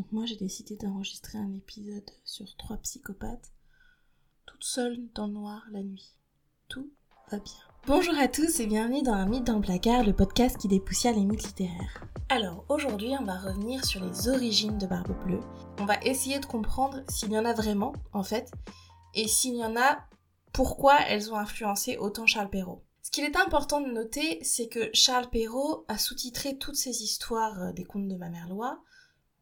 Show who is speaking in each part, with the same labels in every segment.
Speaker 1: Donc moi j'ai décidé d'enregistrer un épisode sur trois psychopathes, toute seule dans le noir la nuit. Tout va bien. Bonjour à tous et bienvenue dans Un mythe dans le placard, le podcast qui dépoussière les mythes littéraires. Alors aujourd'hui on va revenir sur les origines de Barbe Bleue. On va essayer de comprendre s'il y en a vraiment en fait, et s'il y en a, pourquoi elles ont influencé autant Charles Perrault. Ce qu'il est important de noter, c'est que Charles Perrault a sous-titré toutes ces histoires euh, des contes de ma mère Loi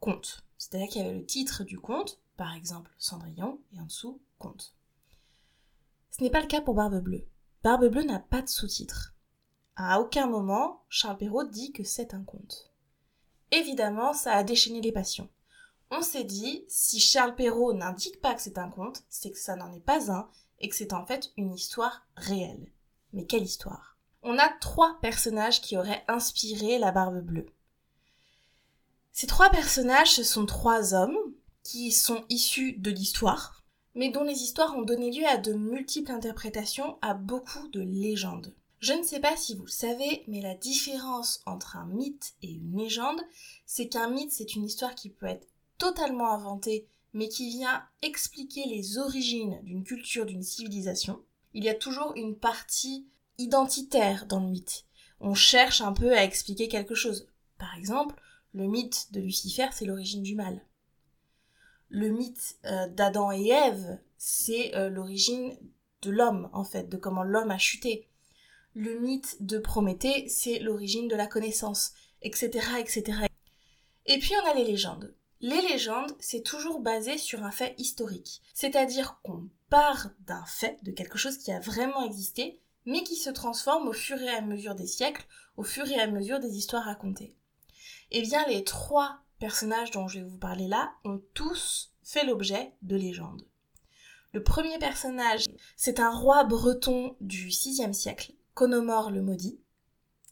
Speaker 1: conte. C'est-à-dire qu'il y avait le titre du conte, par exemple Cendrillon, et en dessous conte. Ce n'est pas le cas pour Barbe Bleue. Barbe Bleue n'a pas de sous-titre. À aucun moment, Charles Perrault dit que c'est un conte. Évidemment, ça a déchaîné les passions. On s'est dit, si Charles Perrault n'indique pas que c'est un conte, c'est que ça n'en est pas un, et que c'est en fait une histoire réelle. Mais quelle histoire? On a trois personnages qui auraient inspiré la Barbe Bleue. Ces trois personnages, ce sont trois hommes qui sont issus de l'histoire, mais dont les histoires ont donné lieu à de multiples interprétations, à beaucoup de légendes. Je ne sais pas si vous le savez, mais la différence entre un mythe et une légende, c'est qu'un mythe, c'est une histoire qui peut être totalement inventée, mais qui vient expliquer les origines d'une culture, d'une civilisation. Il y a toujours une partie identitaire dans le mythe. On cherche un peu à expliquer quelque chose. Par exemple, le mythe de Lucifer, c'est l'origine du mal. Le mythe euh, d'Adam et Ève, c'est euh, l'origine de l'homme, en fait, de comment l'homme a chuté. Le mythe de Prométhée, c'est l'origine de la connaissance, etc., etc. Et puis on a les légendes. Les légendes, c'est toujours basé sur un fait historique. C'est-à-dire qu'on part d'un fait, de quelque chose qui a vraiment existé, mais qui se transforme au fur et à mesure des siècles, au fur et à mesure des histoires racontées. Eh bien, les trois personnages dont je vais vous parler là ont tous fait l'objet de légendes. Le premier personnage, c'est un roi breton du VIe siècle, Conomore le Maudit.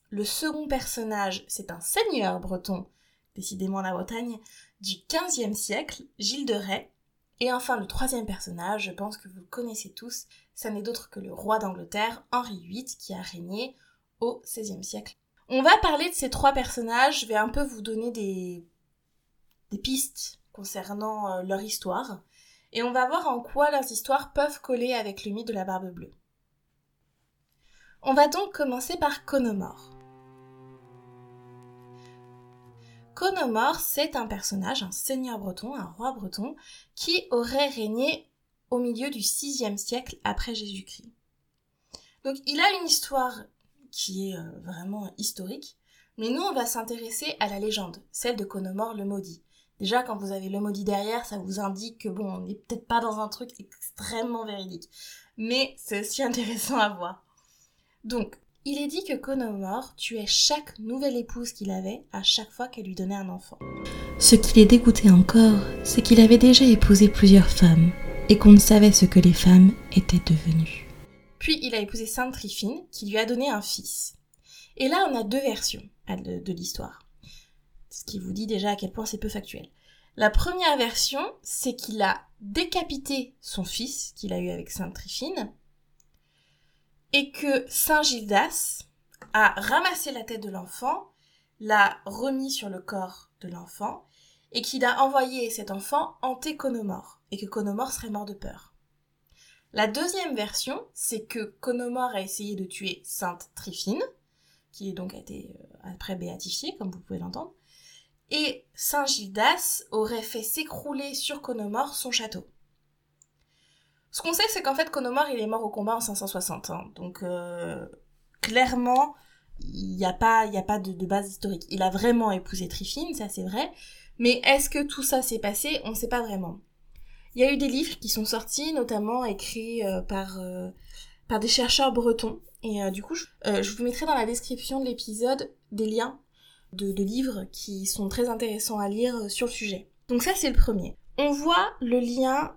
Speaker 1: Le second personnage, c'est un seigneur breton, décidément la Bretagne, du XVe siècle, Gilles de Rais. Et enfin, le troisième personnage, je pense que vous le connaissez tous, ça n'est d'autre que le roi d'Angleterre, Henri VIII, qui a régné au XVIe siècle. On va parler de ces trois personnages, je vais un peu vous donner des, pistes concernant euh, leur histoire, et on va voir en quoi leurs histoires peuvent coller avec le mythe de la barbe bleue. On va donc commencer par Conomore. Conomore, c'est un personnage, un seigneur breton, un roi breton, qui aurait régné au milieu du VIe siècle après Jésus-Christ. Donc il a une histoire qui est euh, vraiment historique. Mais nous, on va s'intéresser à la légende, celle de Conomore le maudit. Déjà, quand vous avez le maudit derrière, ça vous indique que bon, on n'est peut-être pas dans un truc extrêmement véridique. Mais c'est aussi intéressant à voir. Donc, il est dit que Conomore tuait chaque nouvelle épouse qu'il avait à chaque fois qu'elle lui donnait un enfant.
Speaker 2: Ce qui les dégoûtait encore, c'est qu'il avait déjà épousé plusieurs femmes et qu'on ne savait ce que les femmes étaient devenues.
Speaker 1: Puis il a épousé Sainte Tryphine, qui lui a donné un fils. Et là, on a deux versions de, l'histoire. Ce qui vous dit déjà à quel point c'est peu factuel. La première version, c'est qu'il a décapité son fils qu'il a eu avec Sainte Tryphine, et que Saint Gildas a ramassé la tête de l'enfant, l'a remis sur le corps de l'enfant, et qu'il a envoyé cet enfant hanter Conomore, et que Conomore serait mort de peur. La deuxième version, c'est que Conomore a essayé de tuer Sainte Tryphine, qui donc a été euh, après béatifiée, comme vous pouvez l'entendre, et Saint Gildas aurait fait s'écrouler sur Conomore son château. Ce qu'on sait, c'est qu'en fait, Conomore, il est mort au combat en 560. Hein. donc, euh, clairement, il n'y a pas, y a pas de, de, base historique. Il a vraiment épousé Tryphine, ça c'est vrai. Mais est-ce que tout ça s'est passé? On ne sait pas vraiment. Il y a eu des livres qui sont sortis, notamment écrits euh, par, euh, par des chercheurs bretons. Et euh, du coup, je, vous mettrai dans la description de l'épisode des liens de, de, livres qui sont très intéressants à lire sur le sujet. Donc ça, c'est le premier. On voit le lien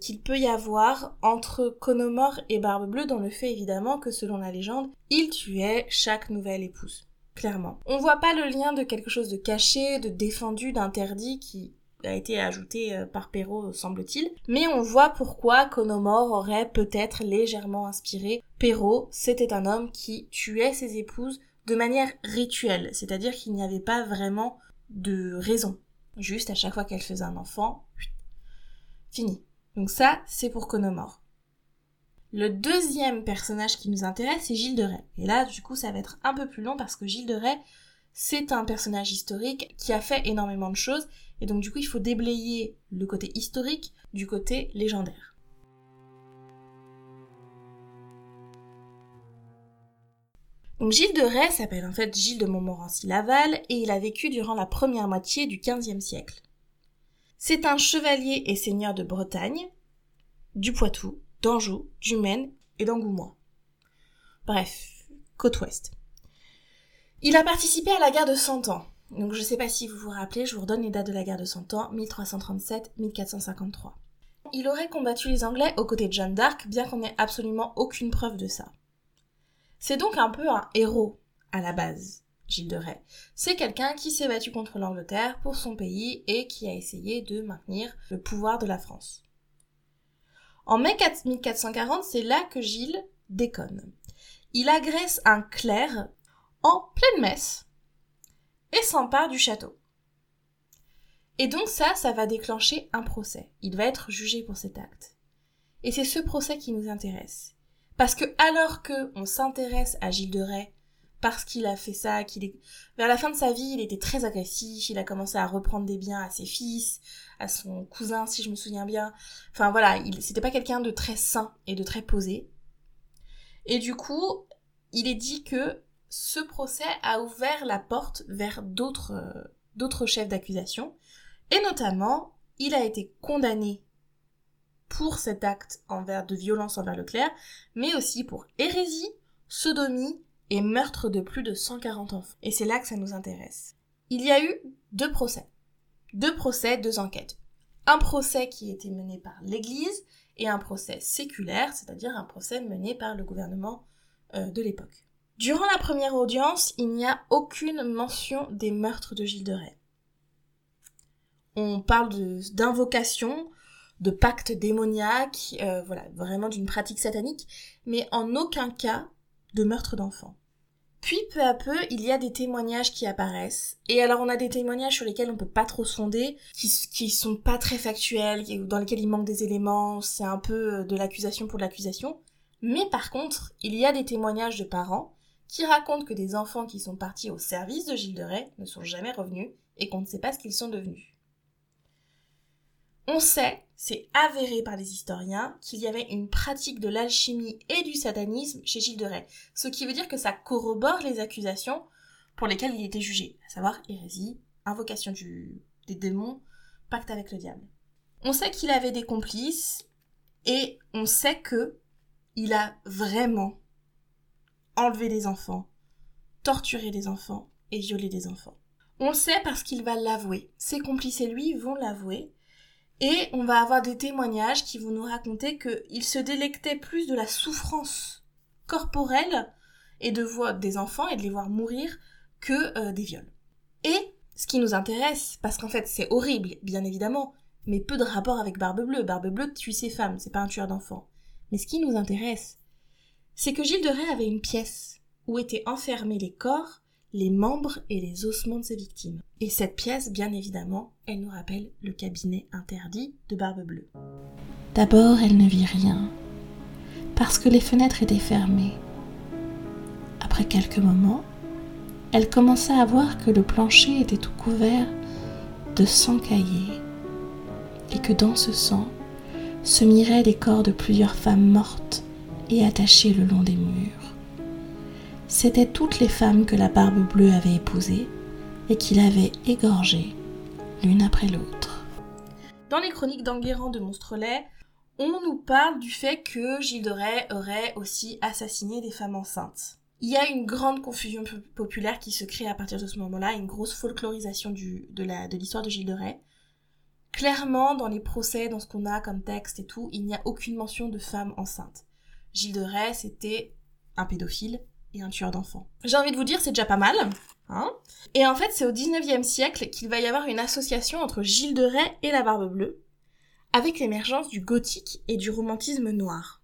Speaker 1: qu'il peut y avoir entre Conomore et Barbe Bleue dans le fait évidemment que selon la légende, il tuait chaque nouvelle épouse. Clairement. On voit pas le lien de quelque chose de caché, de défendu, d'interdit qui a été ajouté euh, par Perrault, semble-t-il. Mais on voit pourquoi Conomore aurait peut-être légèrement inspiré Perrault. C'était un homme qui tuait ses épouses de manière rituelle, c'est-à-dire qu'il n'y avait pas vraiment de raison. Juste à chaque fois qu'elle faisait un enfant, fini. Donc ça, c'est pour Conomore. Le deuxième personnage qui nous intéresse, c'est Gilles de Rais. Et là, du coup, ça va être un peu plus long parce que Gilles de Rais, c'est un personnage historique qui a fait énormément de choses. Et donc, du coup, il faut déblayer le côté historique du côté légendaire. Gilles de Rais s'appelle en fait Gilles de Montmorency-Laval et il a vécu durant la première moitié du XVe siècle. C'est un chevalier et seigneur de Bretagne, du Poitou, d'Anjou, du Maine et d'Angoumois. Bref, côte ouest. Il a participé à la guerre de Cent Ans. Donc je sais pas si vous vous rappelez, je vous redonne les dates de la guerre de Cent Ans, 1337-1453. Il aurait combattu les Anglais aux côtés de Jeanne d'Arc, bien qu'on n'ait absolument aucune preuve de ça. C'est donc un peu un héros à la base, Gilles de Rais. C'est quelqu'un qui s'est battu contre l'Angleterre pour son pays et qui a essayé de maintenir le pouvoir de la France. En mai 1440, c'est là que Gilles déconne. Il agresse un clerc en pleine messe et s'empare du château. Et donc ça, ça va déclencher un procès. Il va être jugé pour cet acte. Et c'est ce procès qui nous intéresse. Parce que alors que on s'intéresse à Gilles de Rais parce qu'il a fait ça, qu'il est vers la fin de sa vie, il était très agressif, il a commencé à reprendre des biens à ses fils, à son cousin si je me souviens bien. Enfin voilà, il c'était pas quelqu'un de très sain et de très posé. Et du coup, il est dit que ce procès a ouvert la porte vers d'autres euh, d'autres chefs d'accusation et notamment, il a été condamné pour cet acte envers de violence envers le clerc, mais aussi pour hérésie, sodomie et meurtre de plus de 140 enfants. Et c'est là que ça nous intéresse. Il y a eu deux procès. Deux procès, deux enquêtes. Un procès qui était mené par l'Église et un procès séculaire, c'est-à-dire un procès mené par le gouvernement euh, de l'époque. Durant la première audience, il n'y a aucune mention des meurtres de Gilles de Rais. On parle d'invocation, de pacte démoniaque, euh, voilà, vraiment d'une pratique satanique, mais en aucun cas de meurtre d'enfants. Puis peu à peu, il y a des témoignages qui apparaissent. Et alors on a des témoignages sur lesquels on peut pas trop sonder, qui, qui sont pas très factuels, dans lesquels il manque des éléments, c'est un peu euh, de l'accusation pour l'accusation. Mais par contre, il y a des témoignages de parents qui racontent que des enfants qui sont partis au service de Gilles de Rais ne sont jamais revenus et qu'on ne sait pas ce qu'ils sont devenus. On sait, c'est avéré par les historiens, qu'il y avait une pratique de l'alchimie et du satanisme chez Gilles de Rais, ce qui veut dire que ça corrobore les accusations pour lesquelles il était jugé, à savoir hérésie, invocation du, des démons, pacte avec le diable. On sait qu'il avait des complices et on sait que il a vraiment enlevé des enfants, torturé des enfants et violé des enfants. On le sait parce qu'il va l'avouer. Ses complices et lui vont l'avouer et on va avoir des témoignages qui vont nous raconter qu'il se délectait plus de la souffrance corporelle et de voir des enfants et de les voir mourir que euh, des viols. Et ce qui nous intéresse, parce qu'en fait c'est horrible, bien évidemment, mais peu de rapport avec Barbe Bleue. Barbe Bleue tue ses femmes, c'est pas un tueur d'enfants. Mais ce qui nous intéresse, c'est que Gilles de Rais avait une pièce où étaient enfermés les corps les membres et les ossements de ses victimes. Et cette pièce, bien évidemment, elle nous rappelle le cabinet interdit de Barbe Bleue.
Speaker 2: D'abord, elle ne vit rien, parce que les fenêtres étaient fermées. Après quelques moments, elle commença à voir que le plancher était tout couvert de sang caillé, et que dans ce sang se miraient les corps de plusieurs femmes mortes attachées le long des murs c'étaient toutes les femmes que la barbe bleue avait épousées et qu'il avait égorgées l'une après l'autre.
Speaker 1: Dans les chroniques d'Enguerrand de Monstrelet, on nous parle du fait que Gilles de Rais aurait aussi assassiné des femmes enceintes. Il y a une grande confusion populaire qui se crée à partir de ce moment-là, une grosse folklorisation du, de l'histoire de, de Gilles de Rais. Clairement, dans les procès, dans ce qu'on a comme texte et tout, il n'y a aucune mention de femmes enceintes. Gilles de Rais, c'était un pédophile, et un tueur d'enfants. J'ai envie de vous dire, c'est déjà pas mal. Hein et en fait, c'est au 19e siècle qu'il va y avoir une association entre Gilles de Rais et la Barbe Bleue, avec l'émergence du gothique et du romantisme noir.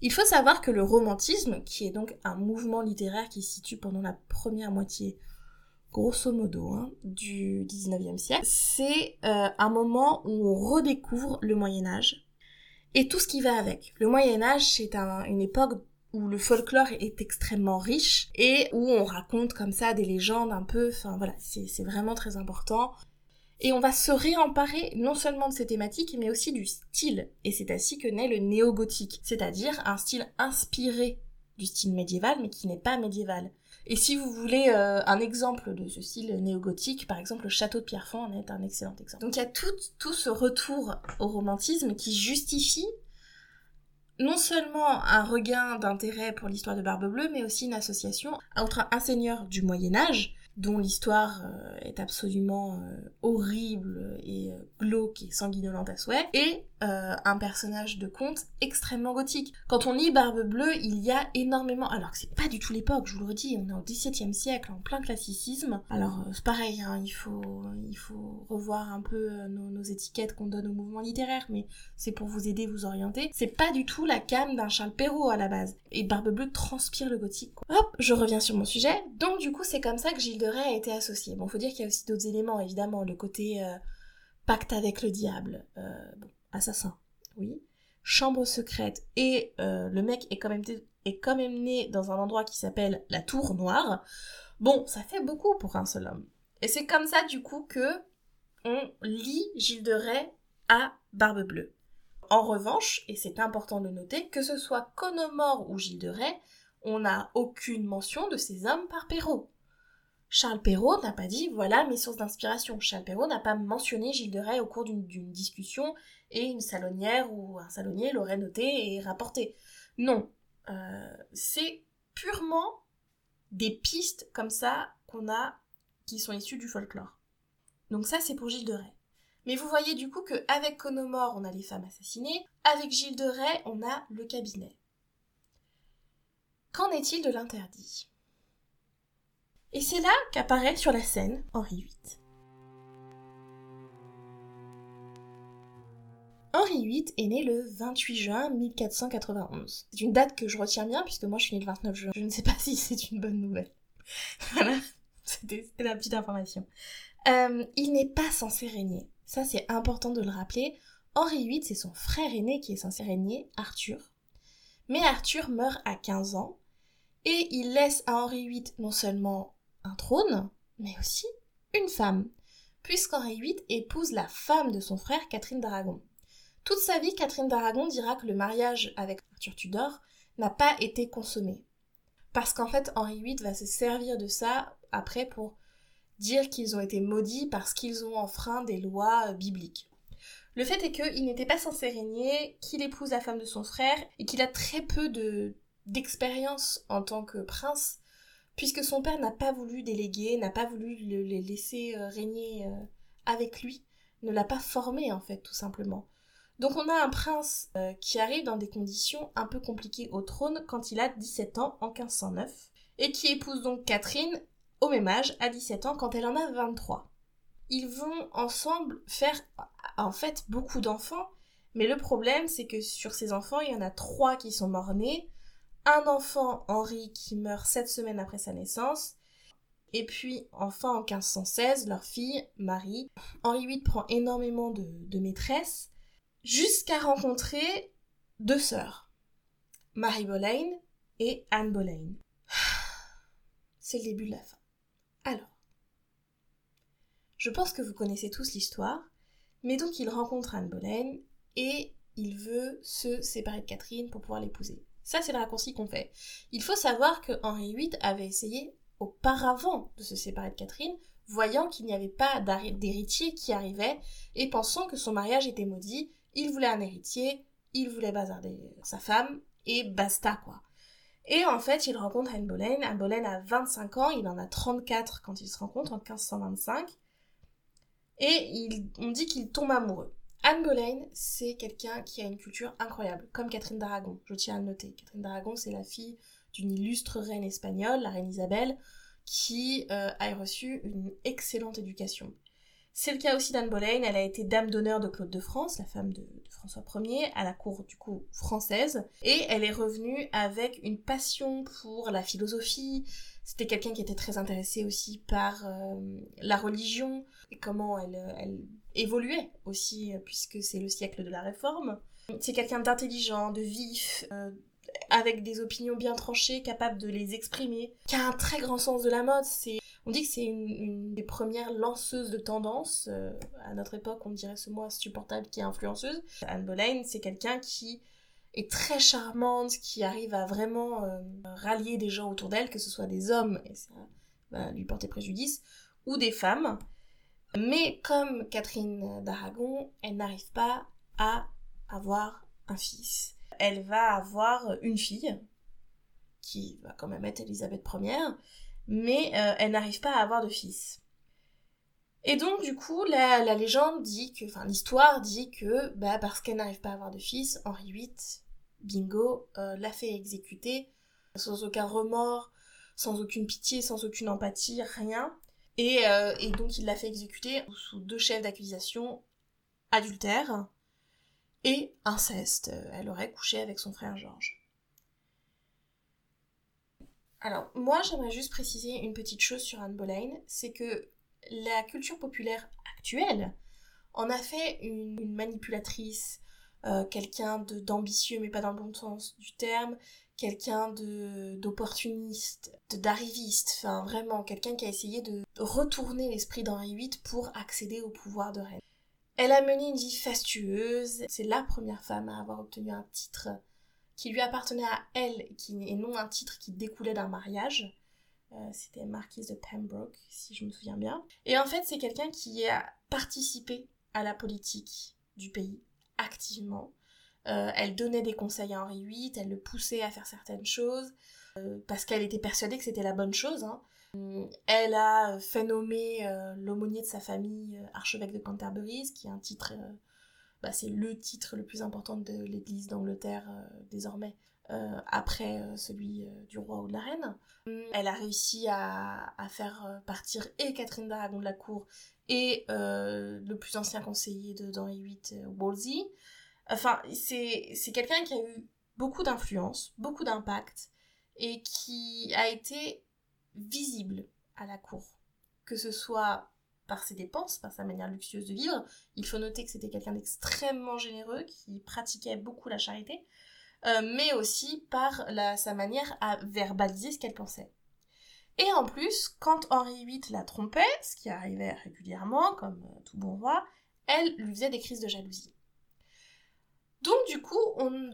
Speaker 1: Il faut savoir que le romantisme, qui est donc un mouvement littéraire qui se situe pendant la première moitié grosso modo, hein, du 19e siècle. C'est euh, un moment où on redécouvre le Moyen Âge et tout ce qui va avec. Le Moyen Âge, c'est une époque où le folklore est extrêmement riche et où on raconte comme ça des légendes un peu, enfin voilà, c'est vraiment très important. Et on va se réemparer non seulement de ces thématiques, mais aussi du style. Et c'est ainsi que naît le néo-gothique, c'est-à-dire un style inspiré du style médiéval, mais qui n'est pas médiéval. Et si vous voulez euh, un exemple de ce style néo-gothique, par exemple, le château de Pierrefonds en est un excellent exemple. Donc il y a tout, tout ce retour au romantisme qui justifie non seulement un regain d'intérêt pour l'histoire de Barbe Bleue, mais aussi une association entre un seigneur du Moyen Âge, dont l'histoire euh, est absolument euh, horrible et glauque et sanguinolente à souhait, et un personnage de conte extrêmement gothique. Quand on lit Barbe Bleue, il y a énormément... Alors que c'est pas du tout l'époque, je vous le redis, on est au XVIIe siècle, en plein classicisme. Alors c'est pareil, hein, il, faut, il faut revoir un peu nos, nos étiquettes qu'on donne au mouvement littéraire, mais c'est pour vous aider, vous orienter. C'est pas du tout la cam d'un Charles Perrault à la base. Et Barbe Bleue transpire le gothique. Hop, je reviens sur mon sujet. Donc du coup, c'est comme ça que Gilles de Rais a été associé. Bon, faut dire qu'il y a aussi d'autres éléments, évidemment, le côté euh, pacte avec le diable, euh, bon, assassin, oui, chambre secrète, et euh, le mec est quand, même né dans un endroit qui s'appelle la Tour Noire. Bon, ça fait beaucoup pour un seul homme. Et c'est comme ça, du coup, que on lit Gilles de Rais à Barbe Bleue. En revanche, et c'est important de noter, que ce soit Conomore ou Gilles de Rais, on n'a aucune mention de ces hommes par Perrault. Charles Perrault n'a pas dit voilà mes sources d'inspiration. Charles Perrault n'a pas mentionné Gilles de Rais au cours d'une discussion et une salonnière ou un salonnier l'aurait noté et rapporté. Non, euh, c'est purement des pistes comme ça qu'on a qui sont issues du folklore. Donc ça c'est pour Gilles de Rais. Mais vous voyez du coup qu'avec Conomore on a les femmes assassinées, avec Gilles de Rais on a le cabinet. Qu'en est-il de l'interdit? Et c'est là qu'apparaît sur la scène Henri VIII. Henri VIII est né le 28 juin 1491. C'est une date que je retiens bien puisque moi je suis née le 29 juin. Je ne sais pas si c'est une bonne nouvelle. voilà, c'était la petite information. Euh, il n'est pas censé régner. Ça c'est important de le rappeler. Henri VIII, c'est son frère aîné qui est censé régner, Arthur. Mais Arthur meurt à 15 ans et il laisse à Henri VIII non seulement un trône, mais aussi une femme, puisqu'Henri VIII épouse la femme de son frère Catherine d'Aragon. Toute sa vie, Catherine d'Aragon dira que le mariage avec Arthur Tudor n'a pas été consommé. Parce qu'en fait, Henri VIII va se servir de ça après pour dire qu'ils ont été maudits parce qu'ils ont enfreint des lois euh, bibliques. Le fait est qu'il n'était pas censé régner, qu'il épouse la femme de son frère et qu'il a très peu de d'expérience en tant que prince puisque son père n'a pas voulu déléguer, n'a pas voulu le, laisser euh, régner euh, avec lui, ne l'a pas formé en fait tout simplement. Donc on a un prince euh, qui arrive dans des conditions un peu compliquées au trône quand il a 17 ans en 1509 et qui épouse donc Catherine au même âge à 17 ans quand elle en a 23. Ils vont ensemble faire en fait beaucoup d'enfants, mais le problème c'est que sur ces enfants il y en a trois qui sont morts-nés, un enfant, Henri, qui meurt sept semaines après sa naissance, et puis enfin en 1516, leur fille, Marie. Henri VIII prend énormément de, maîtresses, jusqu'à rencontrer deux sœurs, Marie Boleyn et Anne Boleyn. C'est le début de la fin. Alors, je pense que vous connaissez tous l'histoire, mais donc il rencontre Anne Boleyn et il veut se séparer de Catherine pour pouvoir l'épouser. Ça, c'est le raccourci qu'on fait. Il faut savoir que Henri VIII avait essayé auparavant de se séparer de Catherine, voyant qu'il n'y avait pas d'héritier qui arrivait, et pensant que son mariage était maudit, il voulait un héritier, il voulait bazarder sa femme, et basta quoi. Et en fait, il rencontre Anne Boleyn. Anne Boleyn a 25 ans, il en a 34 quand ils se rencontrent en 1525. Et on dit qu'il tombe amoureux. Anne Boleyn, c'est quelqu'un qui a une culture incroyable, comme Catherine d'Aragon, je tiens à le noter. Catherine d'Aragon, c'est la fille d'une illustre reine espagnole, la reine Isabelle, qui euh, a reçu une excellente éducation. C'est le cas aussi d'Anne Boleyn, elle a été dame d'honneur de Claude de France, la femme de, François Ier, à la cour du coup française, et elle est revenue avec une passion pour la philosophie, c'était quelqu'un qui était très intéressé aussi par euh, la religion, et comment elle, elle évoluait aussi, puisque c'est le siècle de la réforme. C'est quelqu'un d'intelligent, de vif, euh, avec des opinions bien tranchées, capable de les exprimer, qui a un très grand sens de la mode. C'est, on dit que c'est une, des premières lanceuses de tendance. Euh, à notre époque, on dirait ce mot insupportable qui est influenceuse. Anne Boleyn, c'est quelqu'un qui est très charmante, qui arrive à vraiment euh, rallier des gens autour d'elle, que ce soit des hommes, et ça va lui porter préjudice, ou des femmes. Mais comme Catherine d'Aragon, elle n'arrive pas à avoir un fils. Elle va avoir une fille, qui va quand même être Elisabeth Ier, mais euh, elle n'arrive pas à avoir de fils. Et donc du coup, la, légende dit que, enfin l'histoire dit que, bah parce qu'elle n'arrive pas à avoir de fils, Henri VIII, bingo, euh, l'a fait exécuter, sans aucun remords, sans aucune pitié, sans aucune empathie, rien. Et, euh, et donc il l'a fait exécuter sous deux chefs d'accusation, adultère, et inceste. Elle aurait couché avec son frère Georges. Alors, moi, j'aimerais juste préciser une petite chose sur Anne Boleyn, c'est que la culture populaire actuelle en a fait une, manipulatrice, euh, quelqu'un d'ambitieux, mais pas dans le bon sens du terme, quelqu'un d'opportuniste, d'arriviste, enfin vraiment quelqu'un qui a essayé de retourner l'esprit d'Henri VIII pour accéder au pouvoir de reine. Elle a mené une vie fastueuse. C'est la première femme à avoir obtenu un titre qui lui appartenait à elle et non un titre qui découlait d'un mariage. Euh, c'était marquise de Pembroke, si je me souviens bien. Et en fait, c'est quelqu'un qui a participé à la politique du pays activement. Euh, elle donnait des conseils à Henri VIII, elle le poussait à faire certaines choses, euh, parce qu'elle était persuadée que c'était la bonne chose. Hein. Elle a fait nommer euh, l'aumônier de sa famille euh, archevêque de Canterbury, ce qui est un titre, euh, bah, c'est le titre le plus important de l'Église d'Angleterre désormais, après celui du roi ou de la reine. Elle a réussi à, faire partir et Catherine d'Aragon de la cour et le plus ancien conseiller d'Henri VIII, Wolsey. Enfin, c'est quelqu'un qui a eu beaucoup d'influence, beaucoup d'impact, et qui a été visible à la cour. Que ce soit par ses dépenses, par sa manière luxueuse de vivre. Il faut noter que c'était quelqu'un d'extrêmement généreux qui pratiquait beaucoup la charité, euh, mais aussi par sa manière à verbaliser ce qu'elle pensait. Et en plus, quand Henri VIII la trompait, ce qui arrivait régulièrement, comme euh, tout bon roi, elle lui faisait des crises de jalousie. Donc du coup,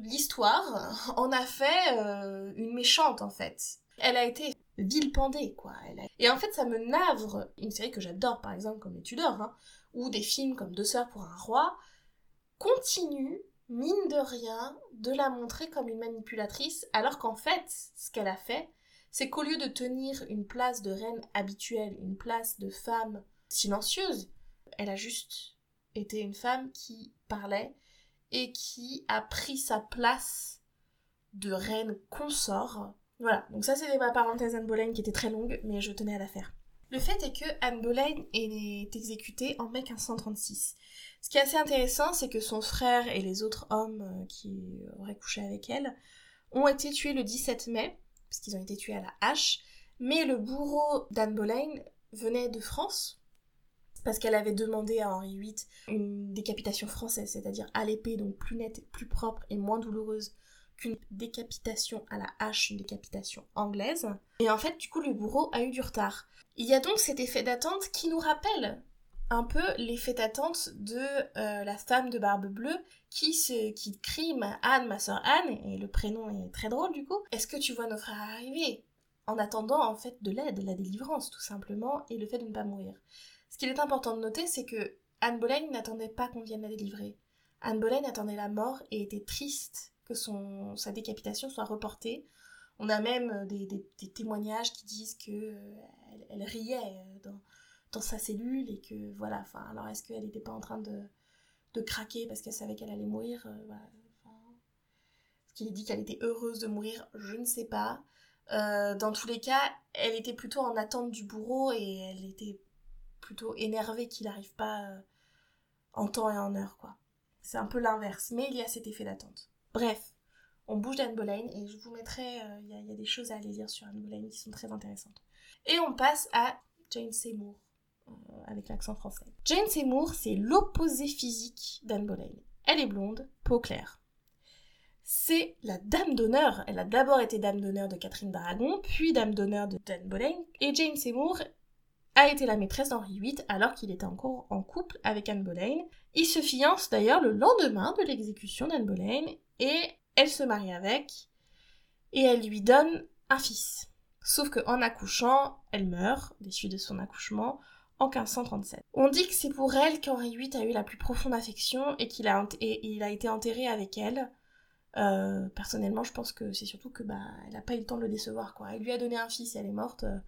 Speaker 1: l'histoire en a fait euh, une méchante en fait. Elle a été vilipendée, quoi. Et en fait, ça me navre. Une série que j'adore, par exemple, comme Les Tudors, hein, ou des films comme Deux sœurs pour un roi, continue, mine de rien, de la montrer comme une manipulatrice, alors qu'en fait, ce qu'elle a fait, c'est qu'au lieu de tenir une place de reine habituelle, une place de femme silencieuse, elle a juste été une femme qui parlait et qui a pris sa place de reine consort voilà, donc ça c'était ma parenthèse Anne Boleyn qui était très longue, mais je tenais à la faire. Le fait est que Anne Boleyn est exécutée en mai 1536. Ce qui est assez intéressant, c'est que son frère et les autres hommes euh, qui auraient couché avec elle ont été tués le 17 mai, parce qu'ils ont été tués à la hache, mais le bourreau d'Anne Boleyn venait de France, parce qu'elle avait demandé à Henri VIII une décapitation française, c'est-à-dire à l'épée, donc plus nette, plus propre et moins douloureuse qu'une décapitation à la hache, une décapitation anglaise. Et en fait, du coup, le bourreau a eu du retard. Il y a donc cet effet d'attente qui nous rappelle un peu l'effet d'attente de euh, la femme de barbe bleue qui se qui crie ma Anne, ma soeur Anne, et le prénom est très drôle du coup. Est-ce que tu vois nos frères arriver En attendant en fait de l'aide, la délivrance tout simplement, et le fait de ne pas mourir. Ce qu'il est important de noter, c'est que Anne Boleyn n'attendait pas qu'on vienne la délivrer. Anne Boleyn attendait la mort et était triste que sa décapitation soit reportée. On a même euh, des, témoignages qui disent que euh, riait euh, dans, sa cellule et que voilà. Alors est-ce qu'elle n'était pas en train de, craquer parce qu'elle savait qu'elle allait mourir voilà, Ce qu'il dit qu'elle était heureuse de mourir, je ne sais pas. dans tous les cas, elle était plutôt en attente du bourreau et elle était plutôt énervé qu'il n'arrive pas euh, en temps et en heure, quoi. C'est un peu l'inverse, mais il y a cet effet d'attente. Bref, on bouge d'Anne Boleyn et je vous mettrai, euh, il y, a des choses à aller lire sur Anne Boleyn qui sont très intéressantes. Et on passe à Jane Seymour, euh, avec l'accent français. Jane Seymour, c'est l'opposé physique d'Anne Boleyn. Elle est blonde, peau claire. C'est la dame d'honneur. Elle a d'abord été dame d'honneur de Catherine d'Aragon, puis dame d'honneur de d'Anne Boleyn. Et Jane Seymour a été la maîtresse d'Henri VIII alors qu'il était encore en couple avec Anne Boleyn. Il se fiance d'ailleurs le lendemain de l'exécution d'Anne Boleyn et elle se marie avec et elle lui donne un fils. Sauf qu'en accouchant, elle meurt, déçue de son accouchement, en 1537. On dit que c'est pour elle qu'Henri VIII a eu la plus profonde affection et qu'il a, été enterré avec elle. Euh, personnellement, je pense que c'est surtout que bah, elle n'a pas eu le temps de le décevoir. Quoi. Elle lui a donné un fils elle est morte. Euh,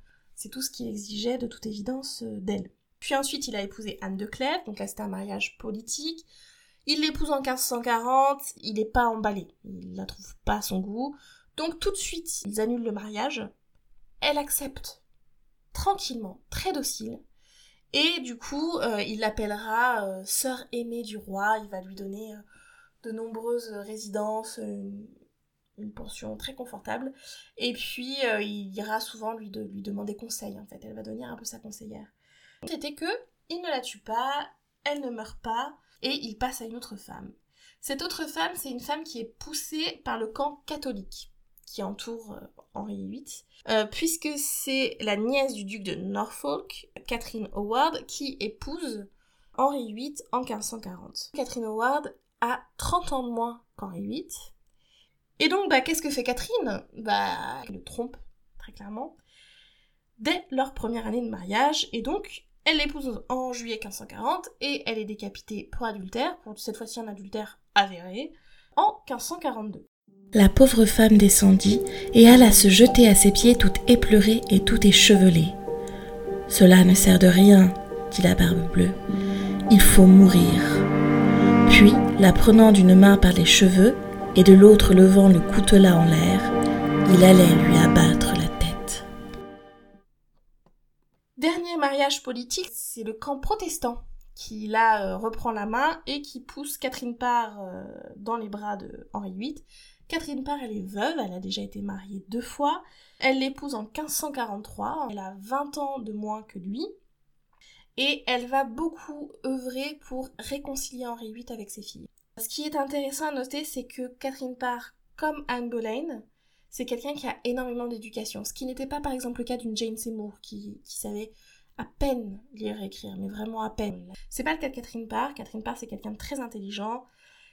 Speaker 1: c'est tout ce qu'il exigeait de toute évidence euh, d'elle. Puis ensuite, il a épousé Anne de Clèves, donc là c'était un mariage politique. Il l'épouse en 1540, il n'est pas emballé, il la trouve pas à son goût. Donc tout de suite, ils annulent le mariage. Elle accepte tranquillement, très docile. Et du coup, euh, il l'appellera euh, sœur aimée du roi. Il va lui donner de nombreuses résidences, une, pension très confortable. Et puis, il ira souvent lui, de, lui demander conseil, en fait. Elle va devenir un peu sa conseillère. C'était que, il ne la tue pas, elle ne meurt pas, et il passe à une autre femme. Cette autre femme, c'est une femme qui est poussée par le camp catholique qui entoure euh, Henri VIII, euh, puisque c'est la nièce du duc de Norfolk, Catherine Howard, qui épouse Henri VIII en 1540. Catherine Howard a 30 ans de moins qu'Henri VIII. Et donc, bah, qu'est-ce que fait Catherine? Bah, elle le trompe, très clairement, dès leur première année de mariage, et donc, elle l'épouse en juillet 1540 et elle est décapitée pour adultère, pour cette fois-ci un adultère avéré, en 1542.
Speaker 2: La pauvre femme descendit et alla se jeter à ses pieds toute éplorée et tout échevelée. Cela ne sert de rien, dit la barbe bleue. Il faut mourir. Puis, la prenant d'une main par les cheveux et de l'autre levant le coutelas en l'air, il allait lui abattre la tête.
Speaker 1: Dernier mariage politique, c'est le camp protestant qui là euh, reprend la main et qui pousse Catherine Parr euh, dans les bras de Henri VIII Catherine Parr, elle est veuve, elle a déjà été mariée deux fois. Elle l'épouse en 1543, elle a 20 ans de moins que lui. Et elle va beaucoup œuvrer pour réconcilier Henri VIII avec ses filles. Ce qui est intéressant à noter, c'est que Catherine Parr, comme Anne Boleyn, c'est quelqu'un qui a énormément d'éducation. Ce qui n'était pas par exemple le cas d'une Jane Seymour qui, savait à peine lire et écrire, mais vraiment à peine. C'est pas le cas de Catherine Parr. Catherine Parr, c'est quelqu'un de très intelligent,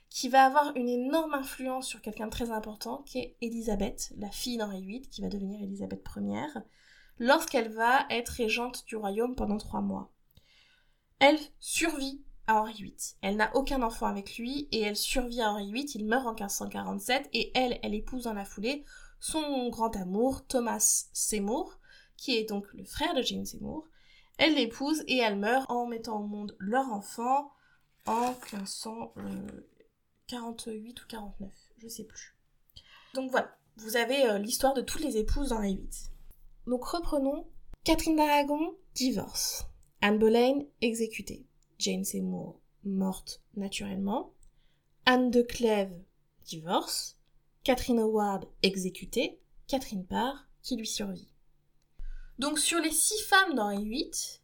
Speaker 1: qui va avoir une énorme influence sur quelqu'un de très important, qui est Élisabeth, la fille d'Henri VIII, qui va devenir Élisabeth Ier, lorsqu'elle va être régente du royaume pendant trois mois. Elle survit Henri VIII. Elle n'a aucun enfant avec lui et elle survit à Henri VIII. Il meurt en 1547 et elle, elle épouse dans la foulée son grand amour, Thomas Seymour, qui est donc le frère de Jane Seymour. Elle l'épouse et elle meurt en mettant au monde leur enfant en 1500. 48 ou 49, je sais plus. Donc voilà, vous avez euh, l'histoire de toutes les épouses les 8. Donc reprenons. Catherine d'Aragon, divorce. Anne Boleyn, exécutée. Jane Seymour, morte naturellement. Anne de Clèves, divorce. Catherine Howard, exécutée. Catherine Parr, qui lui survit. Donc sur les six femmes dans les 8,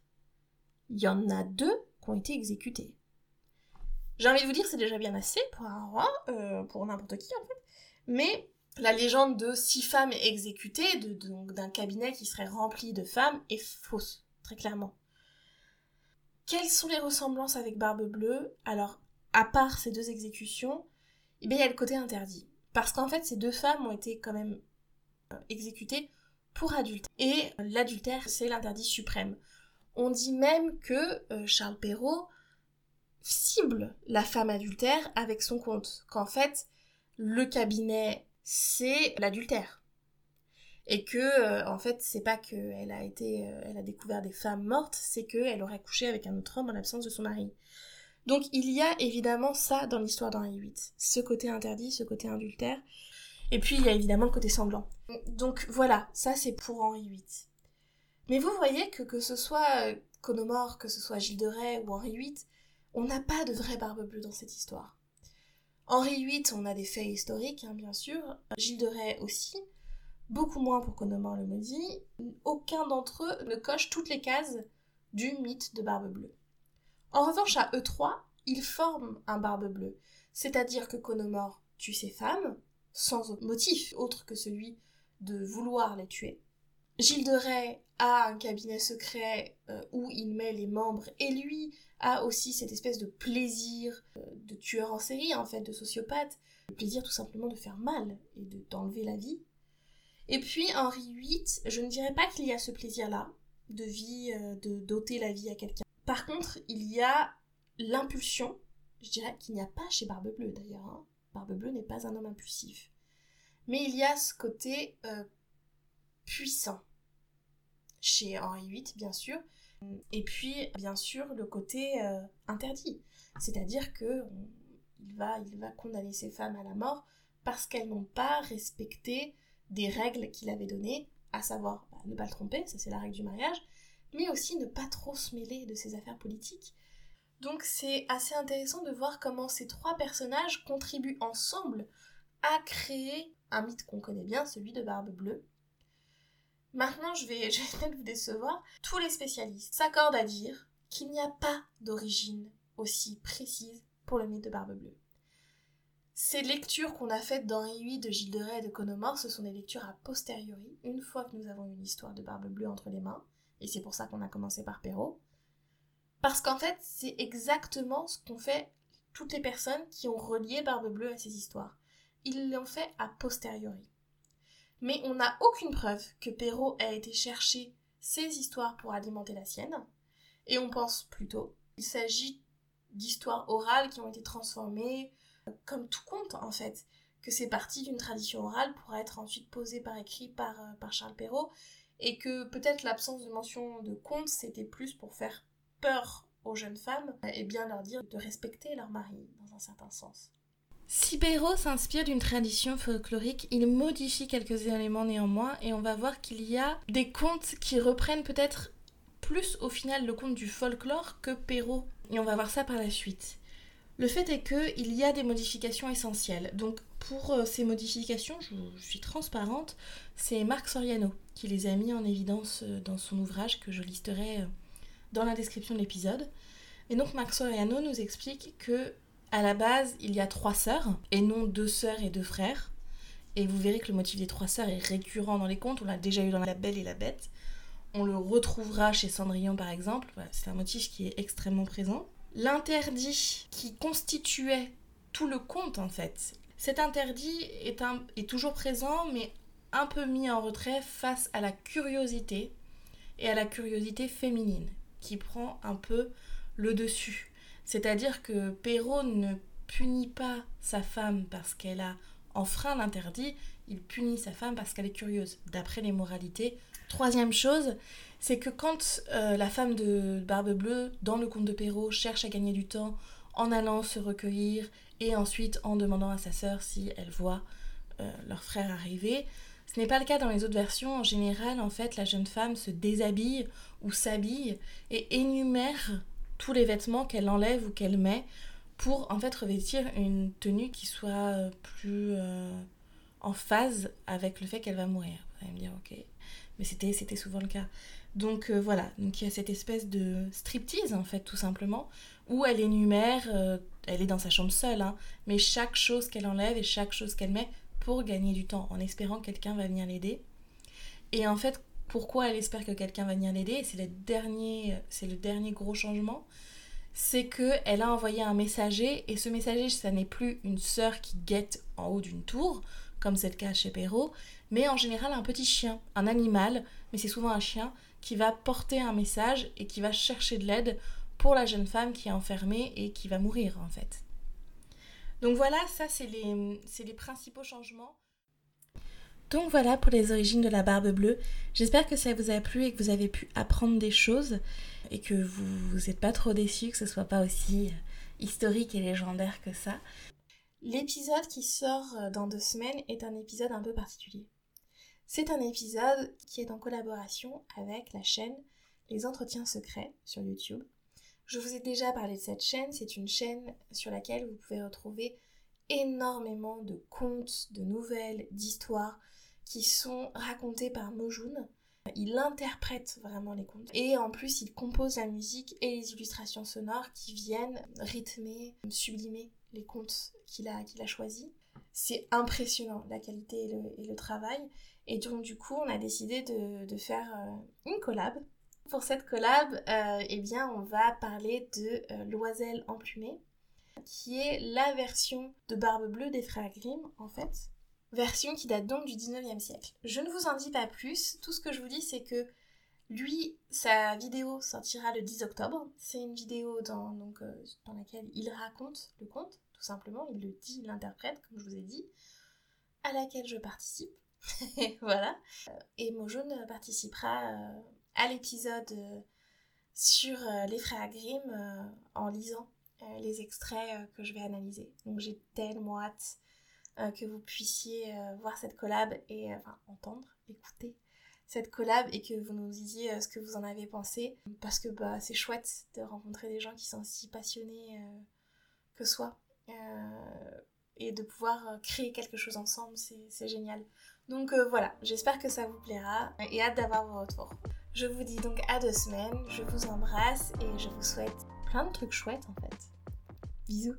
Speaker 1: il y en a deux qui ont été exécutées. J'ai envie de vous dire, c'est déjà bien assez pour un roi, euh, pour n'importe qui en fait. Mais la légende de six femmes exécutées, d'un cabinet qui serait rempli de femmes, est fausse, très clairement. Quelles sont les ressemblances avec Barbe Bleue? Alors, à part ces deux exécutions, eh il y a le côté interdit. Parce qu'en fait, ces deux femmes ont été quand même euh, exécutées pour adultère. Et l'adultère, c'est l'interdit suprême. On dit même que euh, Charles Perrault cible la femme adultère avec son compte. Qu'en fait, le cabinet, c'est l'adultère. Et que, euh, en fait, c'est pas qu'elle euh, elle a découvert des femmes mortes, c'est qu'elle aurait couché avec un autre homme en l'absence de son mari. Donc il y a évidemment ça dans l'histoire d'Henri VIII. Ce côté interdit, ce côté adultère. Et puis il y a évidemment le côté semblant. Donc voilà, ça c'est pour Henri VIII. Mais vous voyez que que ce soit euh, Conomore, que ce soit Gilles de Rais ou Henri VIII, on n'a pas de vraie barbe bleue dans cette histoire. Henri VIII, on a des faits historiques, hein, bien sûr. Gilles de Rais aussi. Beaucoup moins pour Conomore le maudit. Aucun d'entre eux ne coche toutes les cases du mythe de Barbe Bleue. En revanche, à eux trois, ils forment un Barbe Bleue. C'est-à-dire que Conomore tue ses femmes, sans motif autre que celui de vouloir les tuer. Gilles de Rais a un cabinet secret euh, où il met les membres et lui a aussi cette espèce de plaisir euh, de tueur en série en fait, de sociopathe, le plaisir tout simplement de faire mal et de d'enlever la vie. Et puis Henri VIII, je ne dirais pas qu'il y a ce plaisir-là de vie, euh, de d'ôter la vie à quelqu'un. Par contre, il y a l'impulsion, je dirais qu'il n'y a pas chez Barbe Bleue d'ailleurs. Hein. Barbe Bleue n'est pas un homme impulsif. Mais il y a ce côté puissant chez Henri VIII, bien sûr. Et puis, bien sûr, le côté euh, interdit. C'est-à-dire que va, il va condamner ces femmes à la mort parce qu'elles n'ont pas respecté des règles qu'il avait données, à savoir bah, ne pas le tromper, ça c'est la règle du mariage, mais aussi ne pas trop se mêler de ses affaires politiques. Donc c'est assez intéressant de voir comment ces trois personnages contribuent ensemble à créer un mythe qu'on connaît bien, celui de Barbe Bleue, Maintenant, je vais, je peut-être vous décevoir. Tous les spécialistes s'accordent à dire qu'il n'y a pas d'origine aussi précise pour le mythe de Barbe Bleue. Ces lectures qu'on a faites d'Henri VIII, de Gilles de Rais et de Conomore, ce sont des lectures a posteriori, une fois que nous avons une histoire de Barbe Bleue entre les mains, et c'est pour ça qu'on a commencé par Perrault. Parce qu'en fait, c'est exactement ce qu'ont fait toutes les personnes qui ont relié Barbe Bleue à ces histoires. Ils l'ont fait a posteriori mais on n'a aucune preuve que Perrault ait été chercher ces histoires pour alimenter la sienne, et on pense plutôt qu'il s'agit d'histoires orales qui ont été transformées comme tout conte en fait, que c'est parti d'une tradition orale pour être ensuite posée par écrit par, euh, par Charles Perrault, et que peut-être l'absence de mention de conte c'était plus pour faire peur aux jeunes femmes et bien leur dire de respecter leur mari dans un certain sens.
Speaker 2: Si Perrault s'inspire d'une tradition folklorique, il modifie quelques éléments néanmoins et on va voir qu'il y a des contes qui reprennent peut-être plus au final le conte du folklore que Perrault. Et on va voir ça par la suite. Le fait est qu'il y a des modifications essentielles. Donc pour euh, ces modifications, je, suis transparente, c'est Marc Soriano qui les a mis en évidence euh, dans son ouvrage que je listerai euh, dans la description de l'épisode. Et donc Marc Soriano nous explique que à la base, il y a trois sœurs, et non deux sœurs et deux frères. Et vous verrez que le motif des trois sœurs est récurrent dans les contes, on l'a déjà eu dans La Belle et la Bête. On le retrouvera chez Cendrillon par exemple, c'est un motif qui est extrêmement présent. L'interdit qui constituait tout le conte en fait. Cet interdit est, est toujours présent mais un peu mis en retrait face à la curiosité et à la curiosité féminine qui prend un peu le dessus. C'est-à-dire que Perrault ne punit pas sa femme parce qu'elle a enfreint l'interdit, il punit sa femme parce qu'elle est curieuse, d'après les moralités. Troisième chose, c'est que quand euh, la femme de Barbe Bleue, dans le conte de Perrault, cherche à gagner du temps en allant se recueillir et ensuite en demandant à sa sœur si elle voit euh, leur frère arriver, ce n'est pas le cas dans les autres versions. En général, en fait, la jeune femme se déshabille ou s'habille et énumère tous les vêtements qu'elle enlève ou qu'elle met pour en fait revêtir une tenue qui soit euh, plus en phase avec le fait qu'elle va mourir. Vous allez me dire ok, mais c'était souvent le cas. Donc euh, voilà, donc il y a cette espèce de striptease en fait tout simplement où elle énumère, elle est dans sa chambre seule, hein, mais chaque chose qu'elle enlève et chaque chose qu'elle met pour gagner du temps en espérant que quelqu'un va venir l'aider. Et en fait, pourquoi elle espère que quelqu'un va venir l'aider, c'est le dernier, c'est le dernier gros changement, c'est que elle a envoyé un messager et ce messager, ça n'est plus une sœur qui guette en haut d'une tour, comme c'est le cas chez Perrault, mais en général un petit chien, un animal, mais c'est souvent un chien qui va porter un message et qui va chercher de l'aide pour la jeune femme qui est enfermée et qui va mourir en fait. Donc voilà, ça c'est les, principaux changements. Donc voilà pour les origines de la barbe bleue. J'espère que ça vous a plu et que vous avez pu apprendre des choses et que vous n'êtes pas trop déçus, que ce soit pas aussi historique et légendaire que ça.
Speaker 1: L'épisode qui sort euh, dans deux semaines est un épisode un peu particulier. C'est un épisode qui est en collaboration avec la chaîne les entretiens secrets sur YouTube. Je vous ai déjà parlé de cette chaîne, c'est une chaîne sur laquelle vous pouvez retrouver énormément de contes, de nouvelles, d'histoires qui sont racontées par Mojun. Il interprète vraiment les contes. Et en plus, il compose la musique et les illustrations sonores qui viennent rythmer, sublimer les contes qu'il a, qu'il a choisis. C'est impressionnant la qualité et le, travail. Et donc du coup, on a décidé de, faire euh, une collab. Pour cette collab, euh, eh bien, on va parler de euh, L'Oiselle emplumée, qui est la version de Barbe Bleue des frères Grimm, en fait version qui date donc du 19e siècle. Je ne vous en dis pas plus, tout ce que je vous dis c'est que lui, sa vidéo sortira le 10 octobre. C'est une vidéo dans, donc, euh, dans laquelle il raconte le conte, tout simplement, il le dit, il l'interprète, comme je vous ai dit, à laquelle je participe. voilà. Et Mojone participera euh, à l'épisode euh, sur les frères Grimm en lisant les extraits que je vais analyser. Donc j'ai tellement hâte euh, que vous puissiez euh, voir cette collab et euh, enfin entendre, écouter cette collab et que vous nous disiez ce que vous en avez pensé parce que bah c'est chouette de rencontrer des gens qui sont aussi passionnés que soi et de pouvoir créer quelque chose ensemble c'est génial donc voilà. J'espère que ça vous plaira et hâte d'avoir vos retours. Je vous dis donc à deux semaines. Je vous embrasse et je vous souhaite plein de trucs chouettes en fait. Bisous